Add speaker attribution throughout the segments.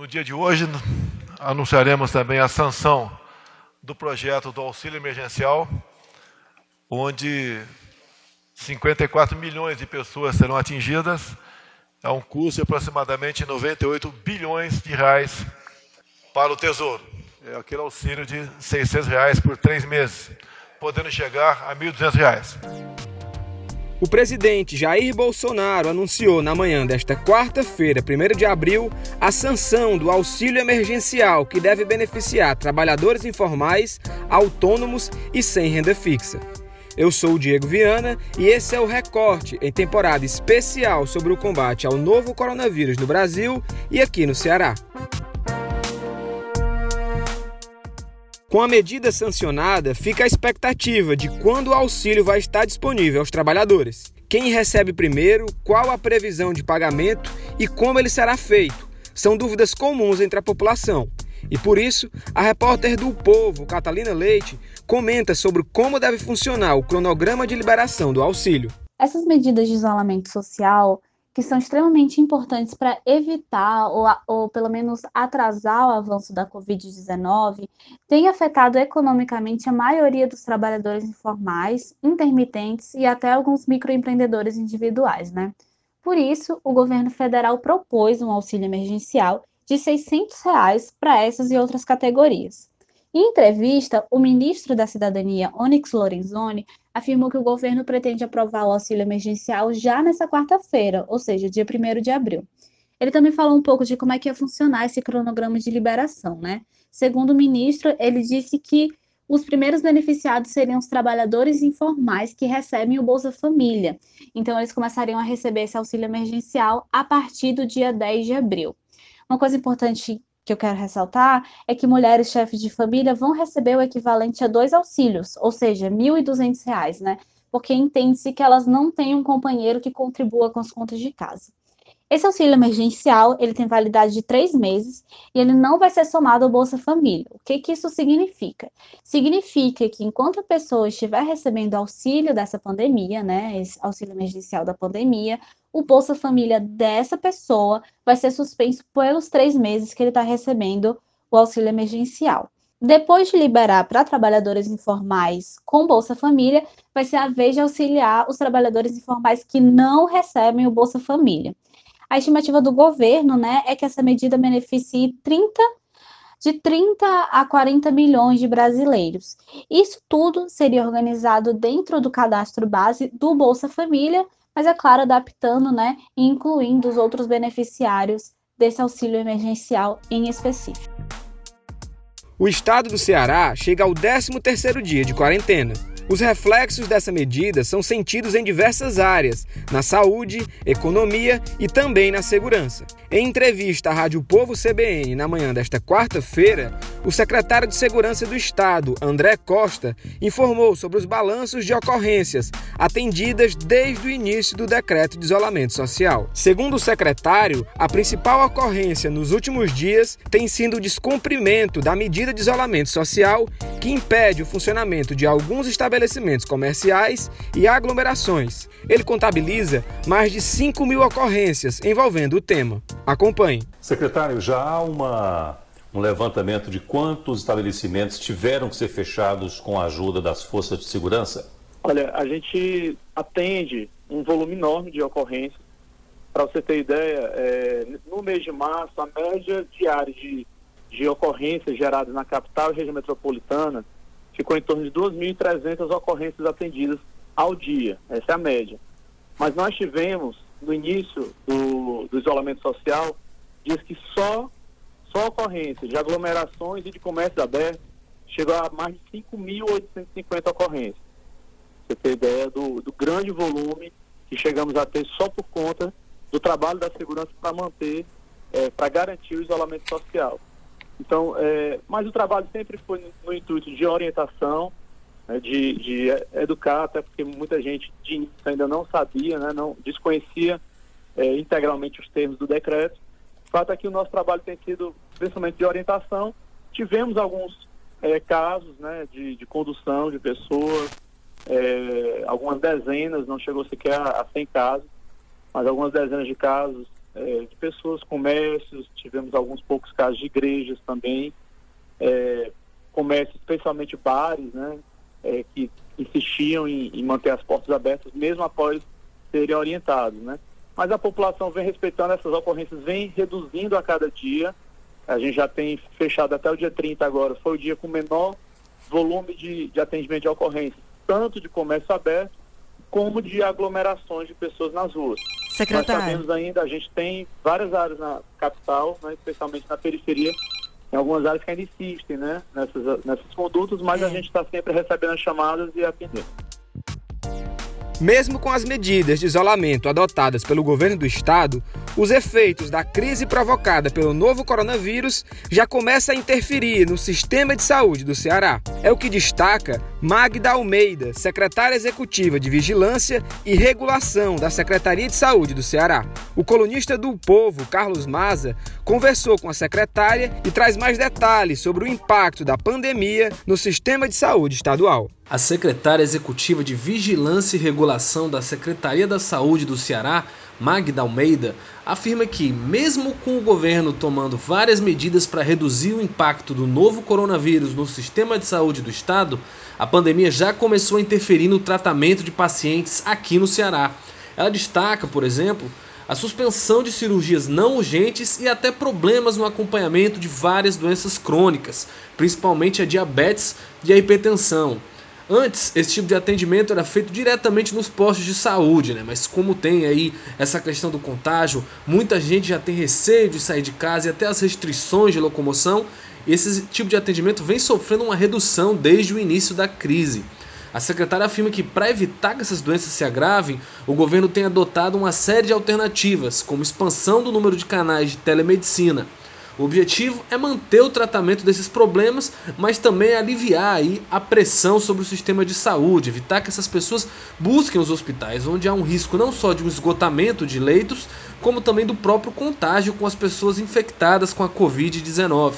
Speaker 1: No dia de hoje, anunciaremos também a sanção do projeto do auxílio emergencial, onde 54 milhões de pessoas serão atingidas, a um custo de aproximadamente 98 bilhões de reais para o Tesouro. É aquele auxílio de 600 reais por três meses, podendo chegar a 1.200 reais.
Speaker 2: O presidente Jair Bolsonaro anunciou na manhã desta quarta-feira, 1 de abril, a sanção do auxílio emergencial que deve beneficiar trabalhadores informais, autônomos e sem renda fixa. Eu sou o Diego Viana e esse é o Recorte em temporada especial sobre o combate ao novo coronavírus no Brasil e aqui no Ceará. Com a medida sancionada, fica a expectativa de quando o auxílio vai estar disponível aos trabalhadores. Quem recebe primeiro, qual a previsão de pagamento e como ele será feito. São dúvidas comuns entre a população. E por isso, a repórter do Povo, Catalina Leite, comenta sobre como deve funcionar o cronograma de liberação do auxílio.
Speaker 3: Essas medidas de isolamento social que são extremamente importantes para evitar ou, ou, pelo menos atrasar o avanço da Covid-19, tem afetado economicamente a maioria dos trabalhadores informais, intermitentes e até alguns microempreendedores individuais, né? Por isso, o governo federal propôs um auxílio emergencial de 600 reais para essas e outras categorias. Em entrevista, o ministro da Cidadania, Onyx Lorenzoni, afirmou que o governo pretende aprovar o auxílio emergencial já nessa quarta-feira, ou seja, dia 1 de abril. Ele também falou um pouco de como é que ia funcionar esse cronograma de liberação, né? Segundo o ministro, ele disse que os primeiros beneficiados seriam os trabalhadores informais que recebem o Bolsa Família. Então, eles começariam a receber esse auxílio emergencial a partir do dia 10 de abril. Uma coisa importante que eu quero ressaltar é que mulheres chefes de família vão receber o equivalente a dois auxílios, ou seja, R$ 1.200, né? Porque entende-se que elas não têm um companheiro que contribua com as contas de casa. Esse auxílio emergencial, ele tem validade de três meses e ele não vai ser somado ao Bolsa Família. O que, que isso significa? Significa que enquanto a pessoa estiver recebendo auxílio dessa pandemia, né, esse auxílio emergencial da pandemia, o Bolsa Família dessa pessoa vai ser suspenso pelos três meses que ele está recebendo o auxílio emergencial. Depois de liberar para trabalhadores informais com Bolsa Família, vai ser a vez de auxiliar os trabalhadores informais que não recebem o Bolsa Família. A estimativa do governo né, é que essa medida beneficie 30 de 30 a 40 milhões de brasileiros. Isso tudo seria organizado dentro do cadastro base do Bolsa Família, mas é claro, adaptando, né, e incluindo os outros beneficiários desse auxílio emergencial em específico.
Speaker 2: O estado do Ceará chega ao 13º dia de quarentena. Os reflexos dessa medida são sentidos em diversas áreas, na saúde, economia e também na segurança. Em entrevista à Rádio Povo CBN na manhã desta quarta-feira, o secretário de Segurança do Estado, André Costa, informou sobre os balanços de ocorrências atendidas desde o início do decreto de isolamento social. Segundo o secretário, a principal ocorrência nos últimos dias tem sido o descumprimento da medida de isolamento social que impede o funcionamento de alguns estabelecimentos comerciais e aglomerações. Ele contabiliza mais de 5 mil ocorrências envolvendo o tema. Acompanhe.
Speaker 4: Secretário, já há uma um levantamento de quantos estabelecimentos tiveram que ser fechados com a ajuda das forças de segurança?
Speaker 5: Olha, a gente atende um volume enorme de ocorrências. Para você ter ideia, é, no mês de março, a média diária de, de ocorrências geradas na capital e região metropolitana ficou em torno de 2.300 ocorrências atendidas ao dia. Essa é a média. Mas nós tivemos, no início do, do isolamento social, dias que só só ocorrências de aglomerações e de comércio aberto chegou a mais de 5.850 ocorrências. Você tem ideia do, do grande volume que chegamos a ter só por conta do trabalho da segurança para manter, é, para garantir o isolamento social. Então, é, mas o trabalho sempre foi no, no intuito de orientação, né, de, de, educar, até porque muita gente de ainda não sabia, né, não desconhecia é, integralmente os termos do decreto. O fato é que o nosso trabalho tem sido principalmente de orientação. Tivemos alguns é, casos né, de, de, condução de pessoas, é, algumas dezenas, não chegou sequer a, a 100 casos, mas algumas dezenas de casos é, de pessoas, comércios, tivemos alguns poucos casos de igrejas também, é, comércios, especialmente bares, né, é, que insistiam em, em, manter as portas abertas mesmo após serem orientados, né. Mas a população vem respeitando essas ocorrências, vem reduzindo a cada dia. A gente já tem fechado até o dia 30 agora, foi o dia com menor volume de, de atendimento de ocorrências, tanto de comércio aberto como de aglomerações de pessoas nas ruas.
Speaker 6: Secretário.
Speaker 5: Nós sabemos ainda, a gente tem várias áreas na capital, né, especialmente na periferia, em algumas áreas que ainda insistem né, nessas, nessas condutas, mas é. a gente está sempre recebendo as chamadas e atendendo.
Speaker 2: Mesmo com as medidas de isolamento adotadas pelo governo do estado, os efeitos da crise provocada pelo novo coronavírus já começam a interferir no sistema de saúde do Ceará. É o que destaca Magda Almeida, secretária executiva de Vigilância e Regulação da Secretaria de Saúde do Ceará. O colunista do Povo, Carlos Maza, conversou com a secretária e traz mais detalhes sobre o impacto da pandemia no sistema de saúde estadual.
Speaker 7: A secretária executiva de Vigilância e Regulação da Secretaria da Saúde do Ceará, Magda Almeida, afirma que, mesmo com o governo tomando várias medidas para reduzir o impacto do novo coronavírus no sistema de saúde do estado, a pandemia já começou a interferir no tratamento de pacientes aqui no Ceará. Ela destaca, por exemplo, a suspensão de cirurgias não urgentes e até problemas no acompanhamento de várias doenças crônicas, principalmente a diabetes e a hipertensão. Antes, esse tipo de atendimento era feito diretamente nos postos de saúde, né? Mas como tem aí essa questão do contágio, muita gente já tem receio de sair de casa e até as restrições de locomoção, esse tipo de atendimento vem sofrendo uma redução desde o início da crise. A secretária afirma que, para evitar que essas doenças se agravem, o governo tem adotado uma série de alternativas, como expansão do número de canais de telemedicina, o objetivo é manter o tratamento desses problemas, mas também aliviar aí a pressão sobre o sistema de saúde, evitar que essas pessoas busquem os hospitais, onde há um risco não só de um esgotamento de leitos, como também do próprio contágio com as pessoas infectadas com a Covid-19.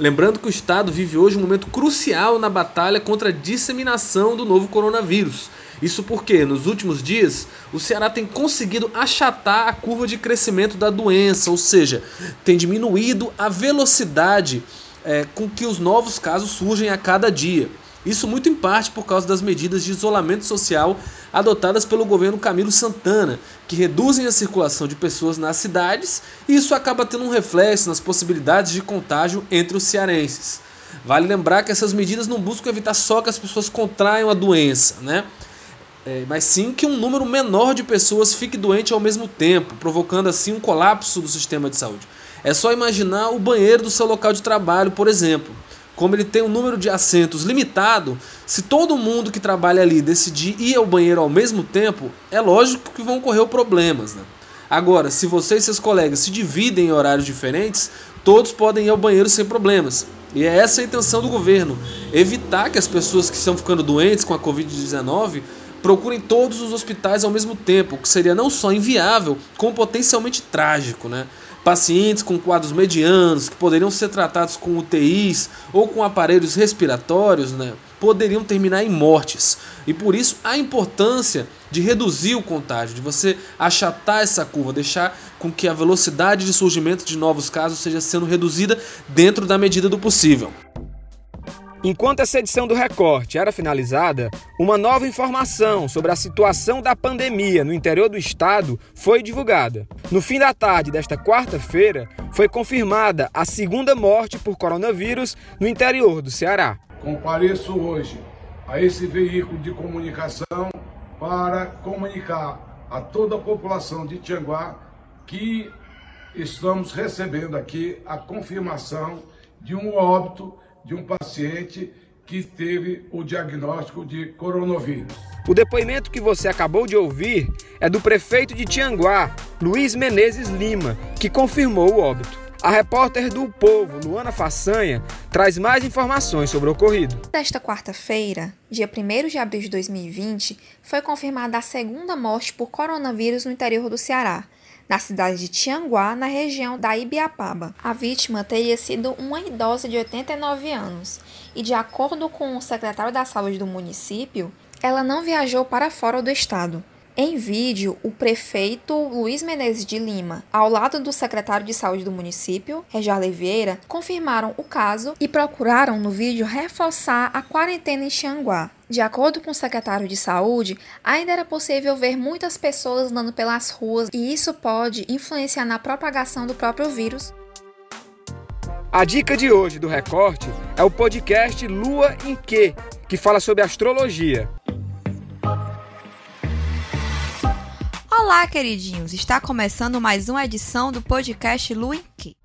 Speaker 7: Lembrando que o Estado vive hoje um momento crucial na batalha contra a disseminação do novo coronavírus. Isso porque, nos últimos dias, o Ceará tem conseguido achatar a curva de crescimento da doença, ou seja, tem diminuído a velocidade é, com que os novos casos surgem a cada dia. Isso muito em parte por causa das medidas de isolamento social adotadas pelo governo Camilo Santana, que reduzem a circulação de pessoas nas cidades, e isso acaba tendo um reflexo nas possibilidades de contágio entre os cearenses. Vale lembrar que essas medidas não buscam evitar só que as pessoas contraiam a doença, né? É, mas sim que um número menor de pessoas fique doente ao mesmo tempo, provocando assim um colapso do sistema de saúde. É só imaginar o banheiro do seu local de trabalho, por exemplo. Como ele tem um número de assentos limitado, se todo mundo que trabalha ali decidir ir ao banheiro ao mesmo tempo, é lógico que vão ocorrer problemas. Né? Agora, se você e seus colegas se dividem em horários diferentes, todos podem ir ao banheiro sem problemas. E é essa a intenção do governo: evitar que as pessoas que estão ficando doentes com a Covid-19 procurem todos os hospitais ao mesmo tempo, o que seria não só inviável, como potencialmente trágico, né? Pacientes com quadros medianos, que poderiam ser tratados com UTIs ou com aparelhos respiratórios, né, poderiam terminar em mortes. E por isso a importância de reduzir o contágio, de você achatar essa curva, deixar com que a velocidade de surgimento de novos casos seja sendo reduzida dentro da medida do possível.
Speaker 2: Enquanto essa edição do Recorte era finalizada, uma nova informação sobre a situação da pandemia no interior do estado foi divulgada. No fim da tarde desta quarta-feira, foi confirmada a segunda morte por coronavírus no interior do Ceará.
Speaker 8: Compareço hoje a esse veículo de comunicação para comunicar a toda a população de Tianguá que estamos recebendo aqui a confirmação de um óbito de um paciente que teve o diagnóstico de coronavírus.
Speaker 2: O depoimento que você acabou de ouvir é do prefeito de Tianguá, Luiz Menezes Lima, que confirmou o óbito. A repórter do Povo, Luana Façanha, traz mais informações sobre o ocorrido.
Speaker 9: Nesta quarta-feira, dia 1 de abril de 2020, foi confirmada a segunda morte por coronavírus no interior do Ceará na cidade de Tianguá, na região da Ibiapaba. A vítima teria sido uma idosa de 89 anos e, de acordo com o secretário da Saúde do município, ela não viajou para fora do estado. Em vídeo, o prefeito Luiz Menezes de Lima, ao lado do secretário de saúde do município, Regiar Oliveira, confirmaram o caso e procuraram no vídeo reforçar a quarentena em Xanguá. De acordo com o secretário de saúde, ainda era possível ver muitas pessoas andando pelas ruas e isso pode influenciar na propagação do próprio vírus.
Speaker 2: A dica de hoje do Recorte é o podcast Lua em Que, que fala sobre astrologia.
Speaker 6: Olá, queridinhos! Está começando mais uma edição do podcast Lu em Que.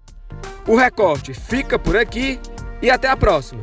Speaker 2: O recorte fica por aqui e até a próxima.